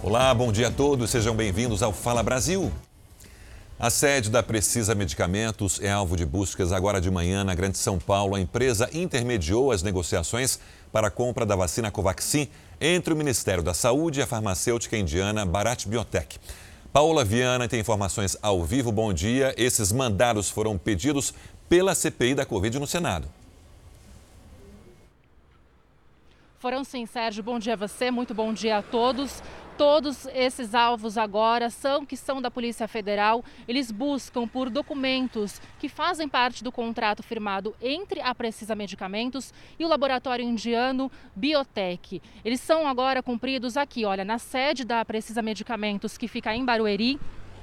Olá, bom dia a todos, sejam bem-vindos ao Fala Brasil. A sede da Precisa Medicamentos é alvo de buscas agora de manhã na Grande São Paulo. A empresa intermediou as negociações para a compra da vacina Covaxin entre o Ministério da Saúde e a farmacêutica indiana Bharat Biotech. Paola Viana tem informações ao vivo. Bom dia. Esses mandados foram pedidos pela CPI da Covid no Senado. Foram sim, Sérgio. Bom dia a você, muito bom dia a todos. Todos esses alvos agora são que são da Polícia Federal. Eles buscam por documentos que fazem parte do contrato firmado entre a Precisa Medicamentos e o laboratório indiano Biotech. Eles são agora cumpridos aqui, olha, na sede da Precisa Medicamentos, que fica em Barueri,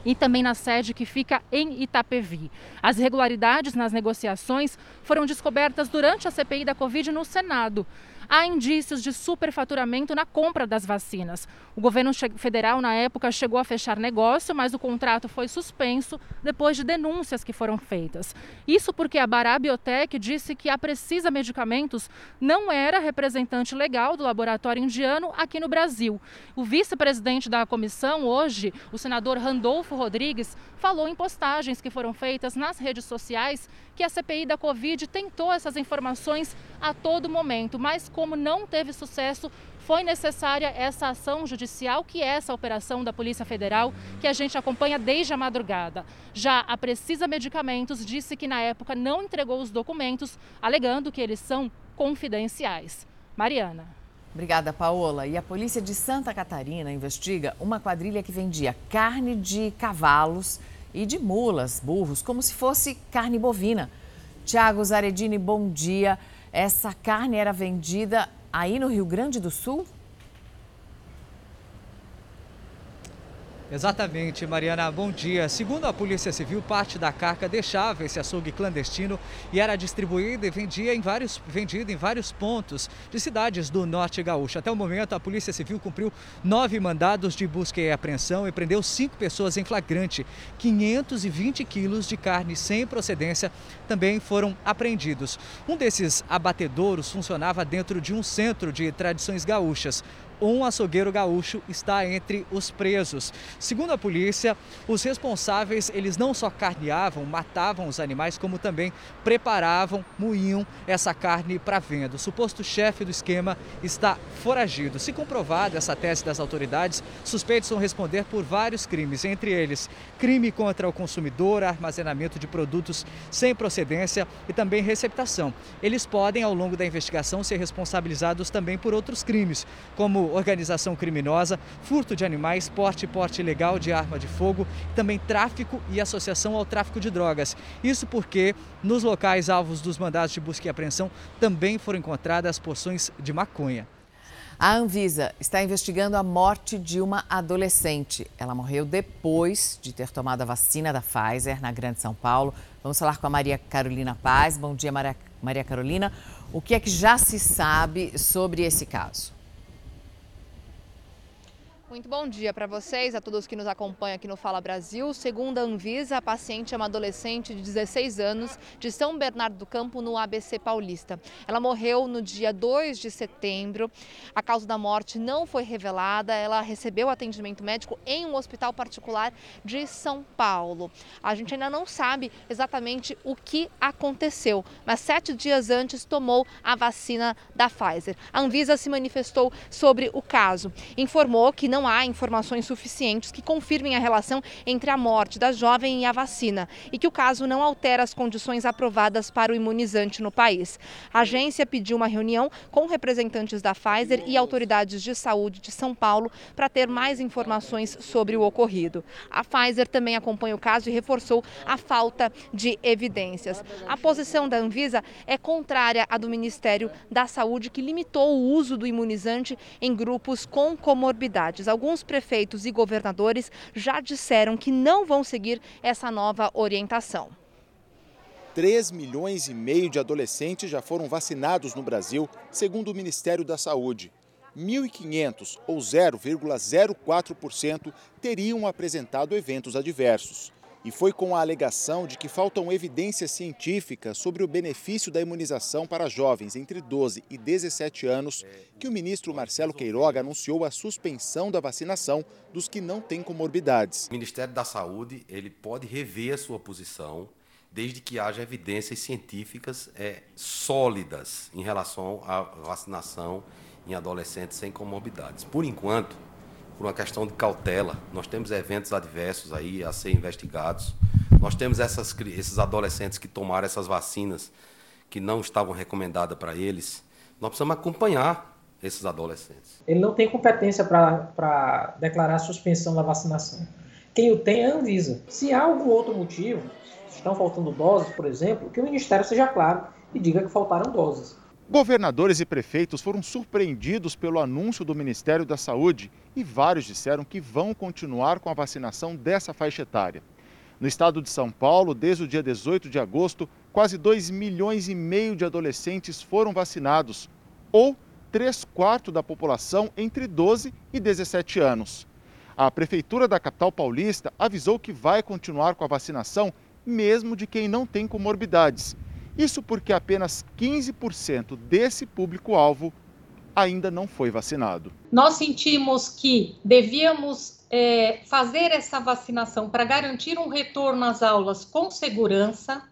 e também na sede que fica em Itapevi. As irregularidades nas negociações foram descobertas durante a CPI da Covid no Senado há indícios de superfaturamento na compra das vacinas. O governo federal, na época, chegou a fechar negócio, mas o contrato foi suspenso depois de denúncias que foram feitas. Isso porque a Bará Biotech disse que a Precisa Medicamentos não era representante legal do laboratório indiano aqui no Brasil. O vice-presidente da comissão, hoje, o senador Randolfo Rodrigues, falou em postagens que foram feitas nas redes sociais que a CPI da Covid tentou essas informações a todo momento, mas como não teve sucesso, foi necessária essa ação judicial, que é essa operação da Polícia Federal, que a gente acompanha desde a madrugada. Já a Precisa Medicamentos disse que na época não entregou os documentos, alegando que eles são confidenciais. Mariana. Obrigada, Paola. E a polícia de Santa Catarina investiga uma quadrilha que vendia carne de cavalos e de mulas, burros, como se fosse carne bovina. Tiago Zaredini, bom dia. Essa carne era vendida aí no Rio Grande do Sul? Exatamente, Mariana. Bom dia. Segundo a Polícia Civil, parte da carca deixava esse açougue clandestino e era distribuída e vendia em vários, vendida em vários pontos de cidades do norte gaúcho. Até o momento, a Polícia Civil cumpriu nove mandados de busca e apreensão e prendeu cinco pessoas em flagrante. 520 quilos de carne sem procedência também foram apreendidos. Um desses abatedouros funcionava dentro de um centro de tradições gaúchas um açougueiro gaúcho está entre os presos. Segundo a polícia, os responsáveis, eles não só carneavam, matavam os animais, como também preparavam, moíam essa carne para venda. O suposto chefe do esquema está foragido. Se comprovada essa tese das autoridades, suspeitos vão responder por vários crimes, entre eles crime contra o consumidor, armazenamento de produtos sem procedência e também receptação. Eles podem, ao longo da investigação, ser responsabilizados também por outros crimes, como organização criminosa, furto de animais, porte e porte ilegal de arma de fogo, também tráfico e associação ao tráfico de drogas. Isso porque nos locais alvos dos mandados de busca e apreensão também foram encontradas porções de maconha. A Anvisa está investigando a morte de uma adolescente. Ela morreu depois de ter tomado a vacina da Pfizer na Grande São Paulo. Vamos falar com a Maria Carolina Paz. Bom dia, Maria, Maria Carolina. O que é que já se sabe sobre esse caso? Muito bom dia para vocês, a todos que nos acompanham aqui no Fala Brasil. Segundo a Anvisa, a paciente é uma adolescente de 16 anos de São Bernardo do Campo, no ABC Paulista. Ela morreu no dia 2 de setembro. A causa da morte não foi revelada. Ela recebeu atendimento médico em um hospital particular de São Paulo. A gente ainda não sabe exatamente o que aconteceu, mas sete dias antes tomou a vacina da Pfizer. A Anvisa se manifestou sobre o caso, informou que não há informações suficientes que confirmem a relação entre a morte da jovem e a vacina e que o caso não altera as condições aprovadas para o imunizante no país. A agência pediu uma reunião com representantes da Pfizer e autoridades de saúde de São Paulo para ter mais informações sobre o ocorrido. A Pfizer também acompanha o caso e reforçou a falta de evidências. A posição da Anvisa é contrária à do Ministério da Saúde, que limitou o uso do imunizante em grupos com comorbidades alguns prefeitos e governadores já disseram que não vão seguir essa nova orientação. 3 milhões e meio de adolescentes já foram vacinados no Brasil, segundo o Ministério da Saúde. 1.500, ou 0,04%, teriam apresentado eventos adversos. E foi com a alegação de que faltam evidências científicas sobre o benefício da imunização para jovens entre 12 e 17 anos que o ministro Marcelo Queiroga anunciou a suspensão da vacinação dos que não têm comorbidades. O Ministério da Saúde ele pode rever a sua posição desde que haja evidências científicas é, sólidas em relação à vacinação em adolescentes sem comorbidades. Por enquanto, por uma questão de cautela. Nós temos eventos adversos aí a ser investigados. Nós temos essas, esses adolescentes que tomaram essas vacinas que não estavam recomendadas para eles. Nós precisamos acompanhar esses adolescentes. Ele não tem competência para declarar suspensão da vacinação. Quem o tem é a Anvisa. Se há algum outro motivo, estão faltando doses, por exemplo, que o Ministério seja claro e diga que faltaram doses. Governadores e prefeitos foram surpreendidos pelo anúncio do Ministério da Saúde e vários disseram que vão continuar com a vacinação dessa faixa etária. No estado de São Paulo, desde o dia 18 de agosto, quase 2 milhões e meio de adolescentes foram vacinados, ou 3 quartos da população entre 12 e 17 anos. A Prefeitura da capital paulista avisou que vai continuar com a vacinação, mesmo de quem não tem comorbidades isso porque apenas 15% desse público-alvo ainda não foi vacinado. Nós sentimos que devíamos é, fazer essa vacinação para garantir um retorno às aulas com segurança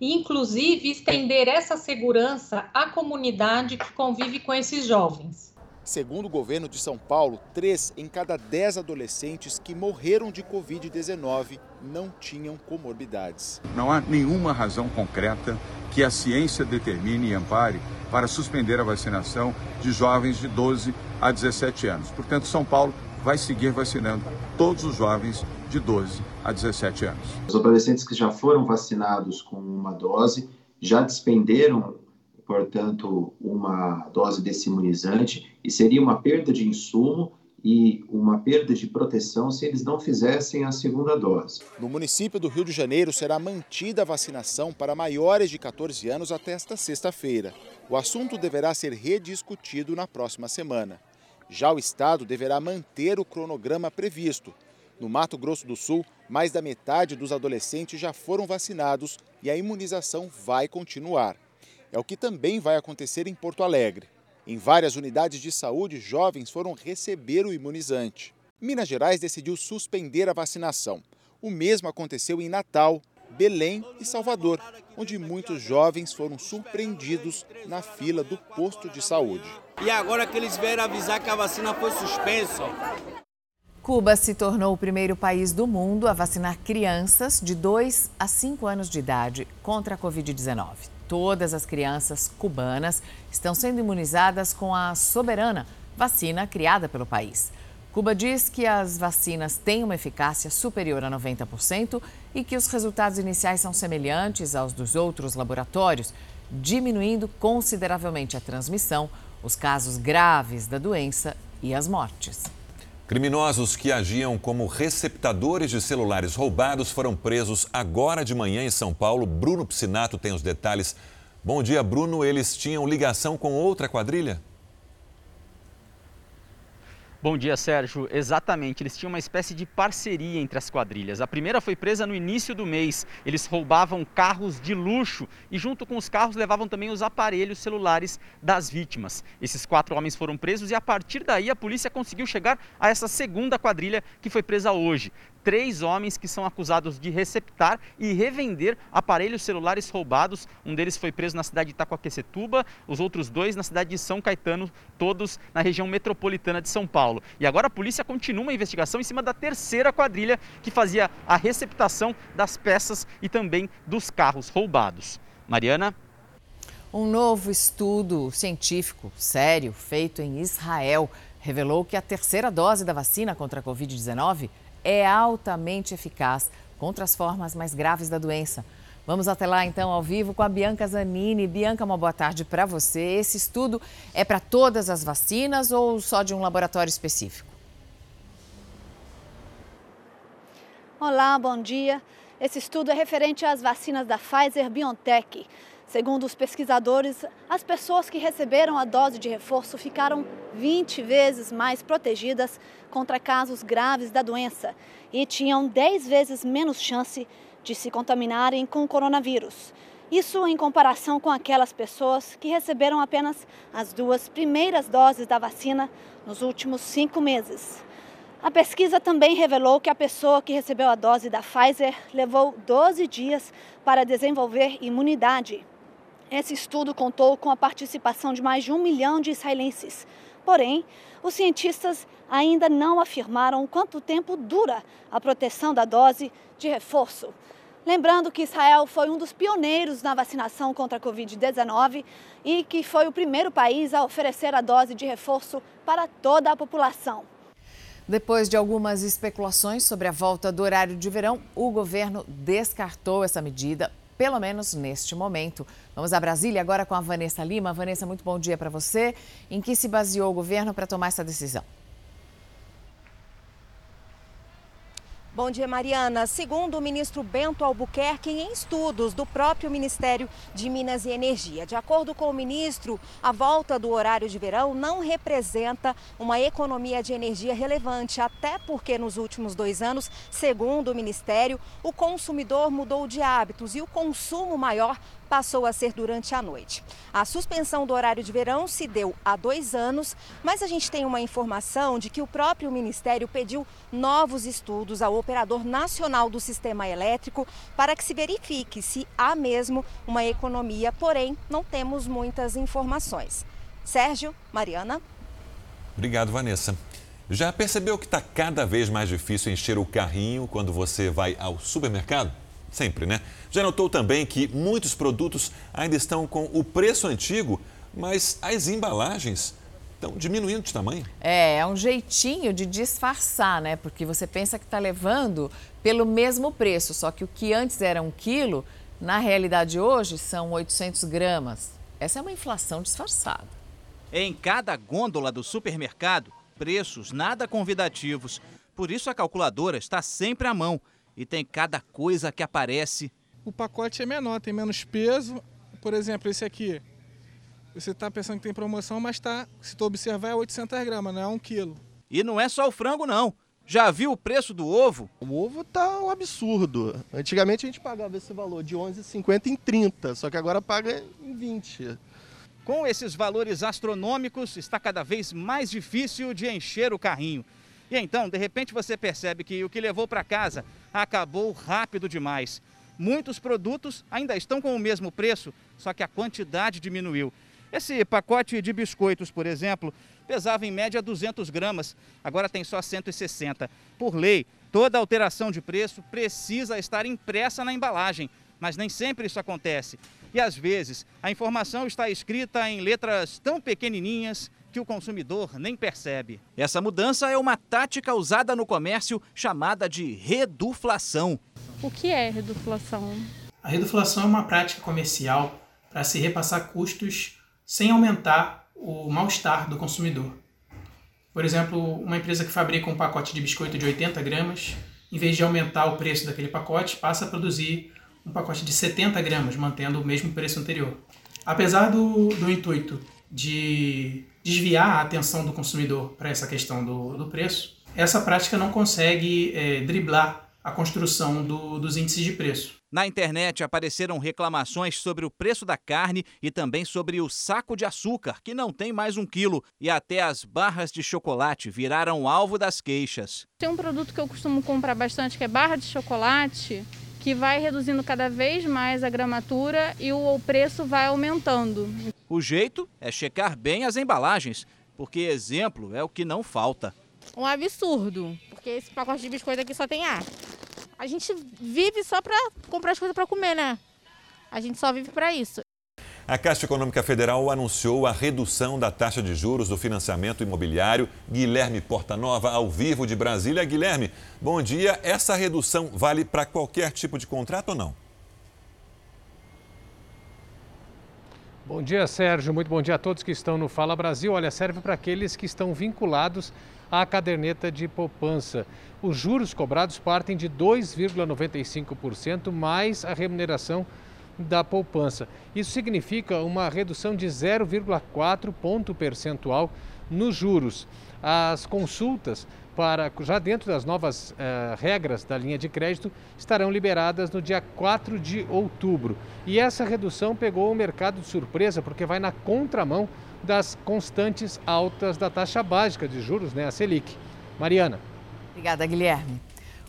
e, inclusive, estender essa segurança à comunidade que convive com esses jovens. Segundo o governo de São Paulo, três em cada dez adolescentes que morreram de Covid-19 não tinham comorbidades. Não há nenhuma razão concreta que a ciência determine e ampare para suspender a vacinação de jovens de 12 a 17 anos. Portanto, São Paulo vai seguir vacinando todos os jovens de 12 a 17 anos. Os adolescentes que já foram vacinados com uma dose já despenderam portanto, uma dose desse imunizante e seria uma perda de insumo e uma perda de proteção se eles não fizessem a segunda dose. No município do Rio de Janeiro será mantida a vacinação para maiores de 14 anos até esta sexta-feira. O assunto deverá ser rediscutido na próxima semana. Já o estado deverá manter o cronograma previsto. No Mato Grosso do Sul, mais da metade dos adolescentes já foram vacinados e a imunização vai continuar. É o que também vai acontecer em Porto Alegre. Em várias unidades de saúde, jovens foram receber o imunizante. Minas Gerais decidiu suspender a vacinação. O mesmo aconteceu em Natal, Belém e Salvador, onde muitos jovens foram surpreendidos na fila do posto de saúde. E agora que eles vieram avisar que a vacina foi suspensa. Cuba se tornou o primeiro país do mundo a vacinar crianças de 2 a 5 anos de idade contra a Covid-19 todas as crianças cubanas estão sendo imunizadas com a Soberana, vacina criada pelo país. Cuba diz que as vacinas têm uma eficácia superior a 90% e que os resultados iniciais são semelhantes aos dos outros laboratórios, diminuindo consideravelmente a transmissão, os casos graves da doença e as mortes. Criminosos que agiam como receptadores de celulares roubados foram presos agora de manhã em São Paulo. Bruno Piscinato tem os detalhes. Bom dia, Bruno. Eles tinham ligação com outra quadrilha? Bom dia, Sérgio. Exatamente, eles tinham uma espécie de parceria entre as quadrilhas. A primeira foi presa no início do mês. Eles roubavam carros de luxo e, junto com os carros, levavam também os aparelhos celulares das vítimas. Esses quatro homens foram presos e, a partir daí, a polícia conseguiu chegar a essa segunda quadrilha que foi presa hoje três homens que são acusados de receptar e revender aparelhos celulares roubados. Um deles foi preso na cidade de Itacoaquecetuba, os outros dois na cidade de São Caetano, todos na região metropolitana de São Paulo. E agora a polícia continua uma investigação em cima da terceira quadrilha que fazia a receptação das peças e também dos carros roubados. Mariana? Um novo estudo científico sério feito em Israel revelou que a terceira dose da vacina contra a Covid-19 é altamente eficaz contra as formas mais graves da doença. Vamos até lá então ao vivo com a Bianca Zanini. Bianca, uma boa tarde para você. Esse estudo é para todas as vacinas ou só de um laboratório específico? Olá, bom dia. Esse estudo é referente às vacinas da Pfizer BioNTech. Segundo os pesquisadores, as pessoas que receberam a dose de reforço ficaram 20 vezes mais protegidas contra casos graves da doença e tinham 10 vezes menos chance de se contaminarem com o coronavírus. Isso em comparação com aquelas pessoas que receberam apenas as duas primeiras doses da vacina nos últimos cinco meses. A pesquisa também revelou que a pessoa que recebeu a dose da Pfizer levou 12 dias para desenvolver imunidade esse estudo contou com a participação de mais de um milhão de israelenses. Porém, os cientistas ainda não afirmaram quanto tempo dura a proteção da dose de reforço. Lembrando que Israel foi um dos pioneiros na vacinação contra a Covid-19 e que foi o primeiro país a oferecer a dose de reforço para toda a população. Depois de algumas especulações sobre a volta do horário de verão, o governo descartou essa medida pelo menos neste momento. Vamos a Brasília agora com a Vanessa Lima. Vanessa, muito bom dia para você. Em que se baseou o governo para tomar essa decisão? Bom dia, Mariana. Segundo o ministro Bento Albuquerque, em estudos do próprio Ministério de Minas e Energia. De acordo com o ministro, a volta do horário de verão não representa uma economia de energia relevante, até porque nos últimos dois anos, segundo o Ministério, o consumidor mudou de hábitos e o consumo maior passou a ser durante a noite. A suspensão do horário de verão se deu há dois anos, mas a gente tem uma informação de que o próprio Ministério pediu novos estudos ao operador nacional do sistema elétrico para que se verifique se há mesmo uma economia, porém não temos muitas informações. Sérgio, Mariana. Obrigado, Vanessa. Já percebeu que está cada vez mais difícil encher o carrinho quando você vai ao supermercado? Sempre, né? Já notou também que muitos produtos ainda estão com o preço antigo, mas as embalagens estão diminuindo de tamanho? É, é um jeitinho de disfarçar, né? Porque você pensa que está levando pelo mesmo preço, só que o que antes era um quilo, na realidade hoje são 800 gramas. Essa é uma inflação disfarçada. Em cada gôndola do supermercado, preços nada convidativos. Por isso a calculadora está sempre à mão e tem cada coisa que aparece. O pacote é menor, tem menos peso. Por exemplo, esse aqui. Você está pensando que tem promoção, mas tá, se tu observar, é 800 gramas, não é um quilo. E não é só o frango, não. Já viu o preço do ovo? O ovo tá um absurdo. Antigamente a gente pagava esse valor de 11,50 em 30, só que agora paga em 20. Com esses valores astronômicos, está cada vez mais difícil de encher o carrinho. E então, de repente, você percebe que o que levou para casa acabou rápido demais. Muitos produtos ainda estão com o mesmo preço, só que a quantidade diminuiu. Esse pacote de biscoitos, por exemplo, pesava em média 200 gramas, agora tem só 160. Por lei, toda alteração de preço precisa estar impressa na embalagem, mas nem sempre isso acontece. E às vezes, a informação está escrita em letras tão pequenininhas que o consumidor nem percebe. Essa mudança é uma tática usada no comércio chamada de reduflação. O que é reduflação? A reduflação é uma prática comercial para se repassar custos sem aumentar o mal-estar do consumidor. Por exemplo, uma empresa que fabrica um pacote de biscoito de 80 gramas, em vez de aumentar o preço daquele pacote, passa a produzir um pacote de 70 gramas, mantendo o mesmo preço anterior. Apesar do, do intuito de desviar a atenção do consumidor para essa questão do, do preço, essa prática não consegue é, driblar a construção do, dos índices de preço. Na internet apareceram reclamações sobre o preço da carne e também sobre o saco de açúcar, que não tem mais um quilo, e até as barras de chocolate viraram alvo das queixas. Tem um produto que eu costumo comprar bastante, que é barra de chocolate, que vai reduzindo cada vez mais a gramatura e o preço vai aumentando. O jeito é checar bem as embalagens, porque exemplo é o que não falta. Um absurdo, porque esse pacote de biscoito aqui só tem ar. A gente vive só para comprar as coisas para comer, né? A gente só vive para isso. A Caixa Econômica Federal anunciou a redução da taxa de juros do financiamento imobiliário. Guilherme Portanova, ao vivo de Brasília. Guilherme, bom dia. Essa redução vale para qualquer tipo de contrato ou não? Bom dia, Sérgio. Muito bom dia a todos que estão no Fala Brasil. Olha, serve para aqueles que estão vinculados à caderneta de poupança. Os juros cobrados partem de 2,95% mais a remuneração da poupança. Isso significa uma redução de 0,4 ponto percentual nos juros. As consultas para já dentro das novas uh, regras da linha de crédito estarão liberadas no dia 4 de outubro. E essa redução pegou o mercado de surpresa porque vai na contramão das constantes altas da taxa básica de juros, né, a Selic. Mariana. Obrigada, Guilherme.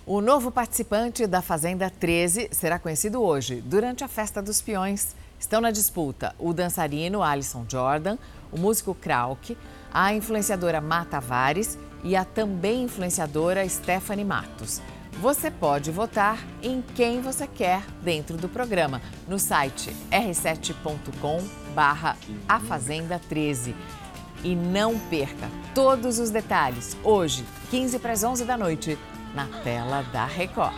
O novo participante da Fazenda 13 será conhecido hoje, durante a Festa dos Peões. Estão na disputa o dançarino Alisson Jordan, o músico Krauk, a influenciadora Mata Tavares e a também influenciadora Stephanie Matos. Você pode votar em quem você quer dentro do programa no site r7.com barra A Fazenda 13. E não perca todos os detalhes hoje, 15 para as 11 da noite, na tela da Record.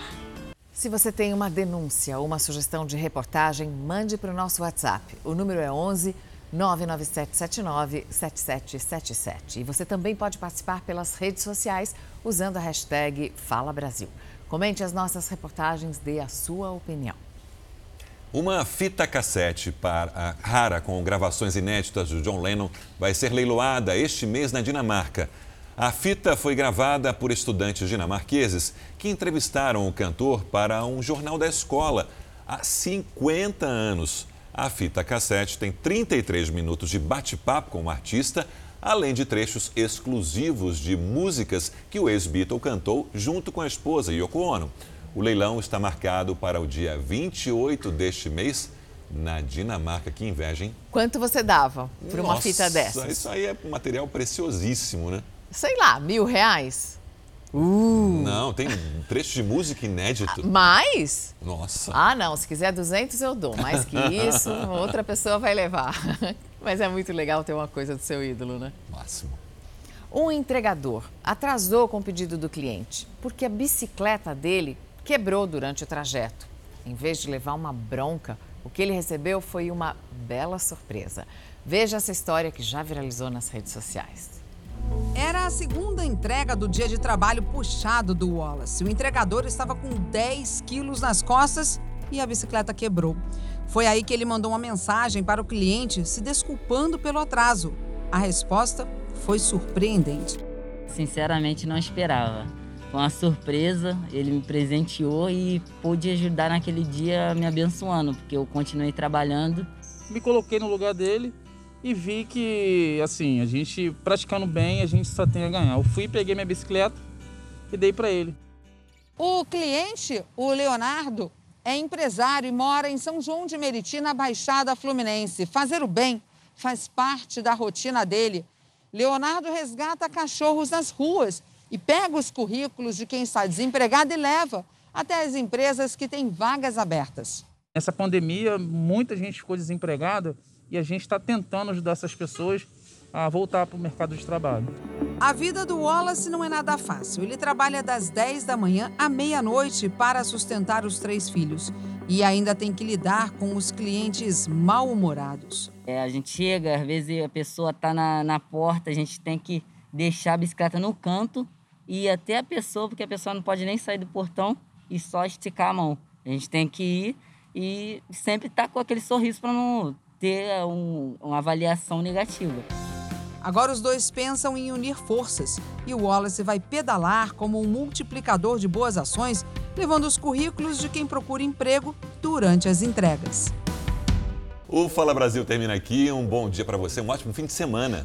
Se você tem uma denúncia ou uma sugestão de reportagem, mande para o nosso WhatsApp. O número é 11 99779 7777. E você também pode participar pelas redes sociais usando a hashtag Fala Brasil. Comente as nossas reportagens, dê a sua opinião. Uma fita cassete para rara com gravações inéditas de John Lennon vai ser leiloada este mês na Dinamarca. A fita foi gravada por estudantes dinamarqueses que entrevistaram o cantor para um jornal da escola há 50 anos. A fita cassete tem 33 minutos de bate-papo com o artista, além de trechos exclusivos de músicas que o ex-Beatle cantou junto com a esposa Yoko Ono. O leilão está marcado para o dia 28 deste mês na Dinamarca. Que inveja, hein? Quanto você dava por uma Nossa, fita dessa? Isso aí é material preciosíssimo, né? Sei lá, mil reais? Uh. Não, tem trecho de música inédito. Mais? Nossa. Ah, não. Se quiser 200, eu dou. Mais que isso, outra pessoa vai levar. Mas é muito legal ter uma coisa do seu ídolo, né? Máximo. Um entregador atrasou com o pedido do cliente porque a bicicleta dele quebrou durante o trajeto. Em vez de levar uma bronca, o que ele recebeu foi uma bela surpresa. Veja essa história que já viralizou nas redes sociais. Era a segunda entrega do dia de trabalho puxado do Wallace. O entregador estava com 10 quilos nas costas e a bicicleta quebrou. Foi aí que ele mandou uma mensagem para o cliente se desculpando pelo atraso. A resposta foi surpreendente. Sinceramente, não esperava. Foi uma surpresa, ele me presenteou e pôde ajudar naquele dia me abençoando, porque eu continuei trabalhando. Me coloquei no lugar dele e vi que, assim, a gente praticando bem, a gente só tem a ganhar. Eu fui, peguei minha bicicleta e dei para ele. O cliente, o Leonardo, é empresário e mora em São João de Meriti, na Baixada Fluminense. Fazer o bem faz parte da rotina dele. Leonardo resgata cachorros nas ruas e pega os currículos de quem está desempregado e leva até as empresas que têm vagas abertas. Nessa pandemia, muita gente ficou desempregada e a gente está tentando ajudar essas pessoas a voltar para o mercado de trabalho. A vida do Wallace não é nada fácil. Ele trabalha das 10 da manhã à meia-noite para sustentar os três filhos. E ainda tem que lidar com os clientes mal-humorados. É, a gente chega, às vezes a pessoa está na, na porta, a gente tem que deixar a bicicleta no canto e ir até a pessoa, porque a pessoa não pode nem sair do portão e só esticar a mão. A gente tem que ir e sempre estar tá com aquele sorriso para não ter um, uma avaliação negativa. Agora os dois pensam em unir forças e o Wallace vai pedalar como um multiplicador de boas ações, levando os currículos de quem procura emprego durante as entregas. O Fala Brasil termina aqui. Um bom dia para você, um ótimo fim de semana.